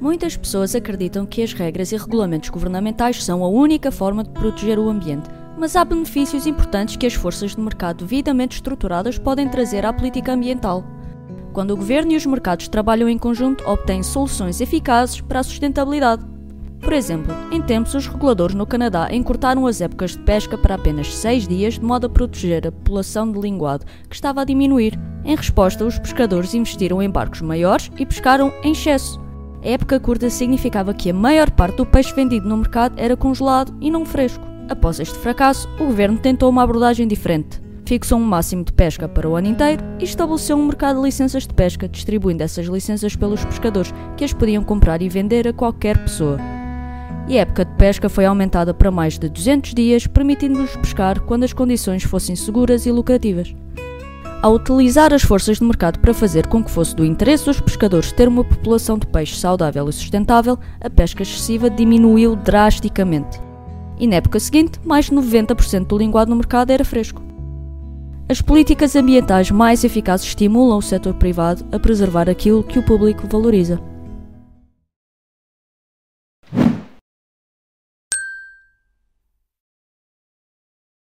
Muitas pessoas acreditam que as regras e regulamentos governamentais são a única forma de proteger o ambiente, mas há benefícios importantes que as forças de mercado devidamente estruturadas podem trazer à política ambiental. Quando o governo e os mercados trabalham em conjunto, obtêm soluções eficazes para a sustentabilidade. Por exemplo, em tempos, os reguladores no Canadá encurtaram as épocas de pesca para apenas seis dias, de modo a proteger a população de linguado, que estava a diminuir. Em resposta, os pescadores investiram em barcos maiores e pescaram em excesso. A época curta significava que a maior parte do peixe vendido no mercado era congelado e não fresco. Após este fracasso, o governo tentou uma abordagem diferente. Fixou um máximo de pesca para o ano inteiro e estabeleceu um mercado de licenças de pesca, distribuindo essas licenças pelos pescadores, que as podiam comprar e vender a qualquer pessoa. E a época de pesca foi aumentada para mais de 200 dias, permitindo-lhes pescar quando as condições fossem seguras e lucrativas. Ao utilizar as forças de mercado para fazer com que fosse do interesse dos pescadores ter uma população de peixe saudável e sustentável, a pesca excessiva diminuiu drasticamente. E na época seguinte, mais de 90% do linguado no mercado era fresco. As políticas ambientais mais eficazes estimulam o setor privado a preservar aquilo que o público valoriza.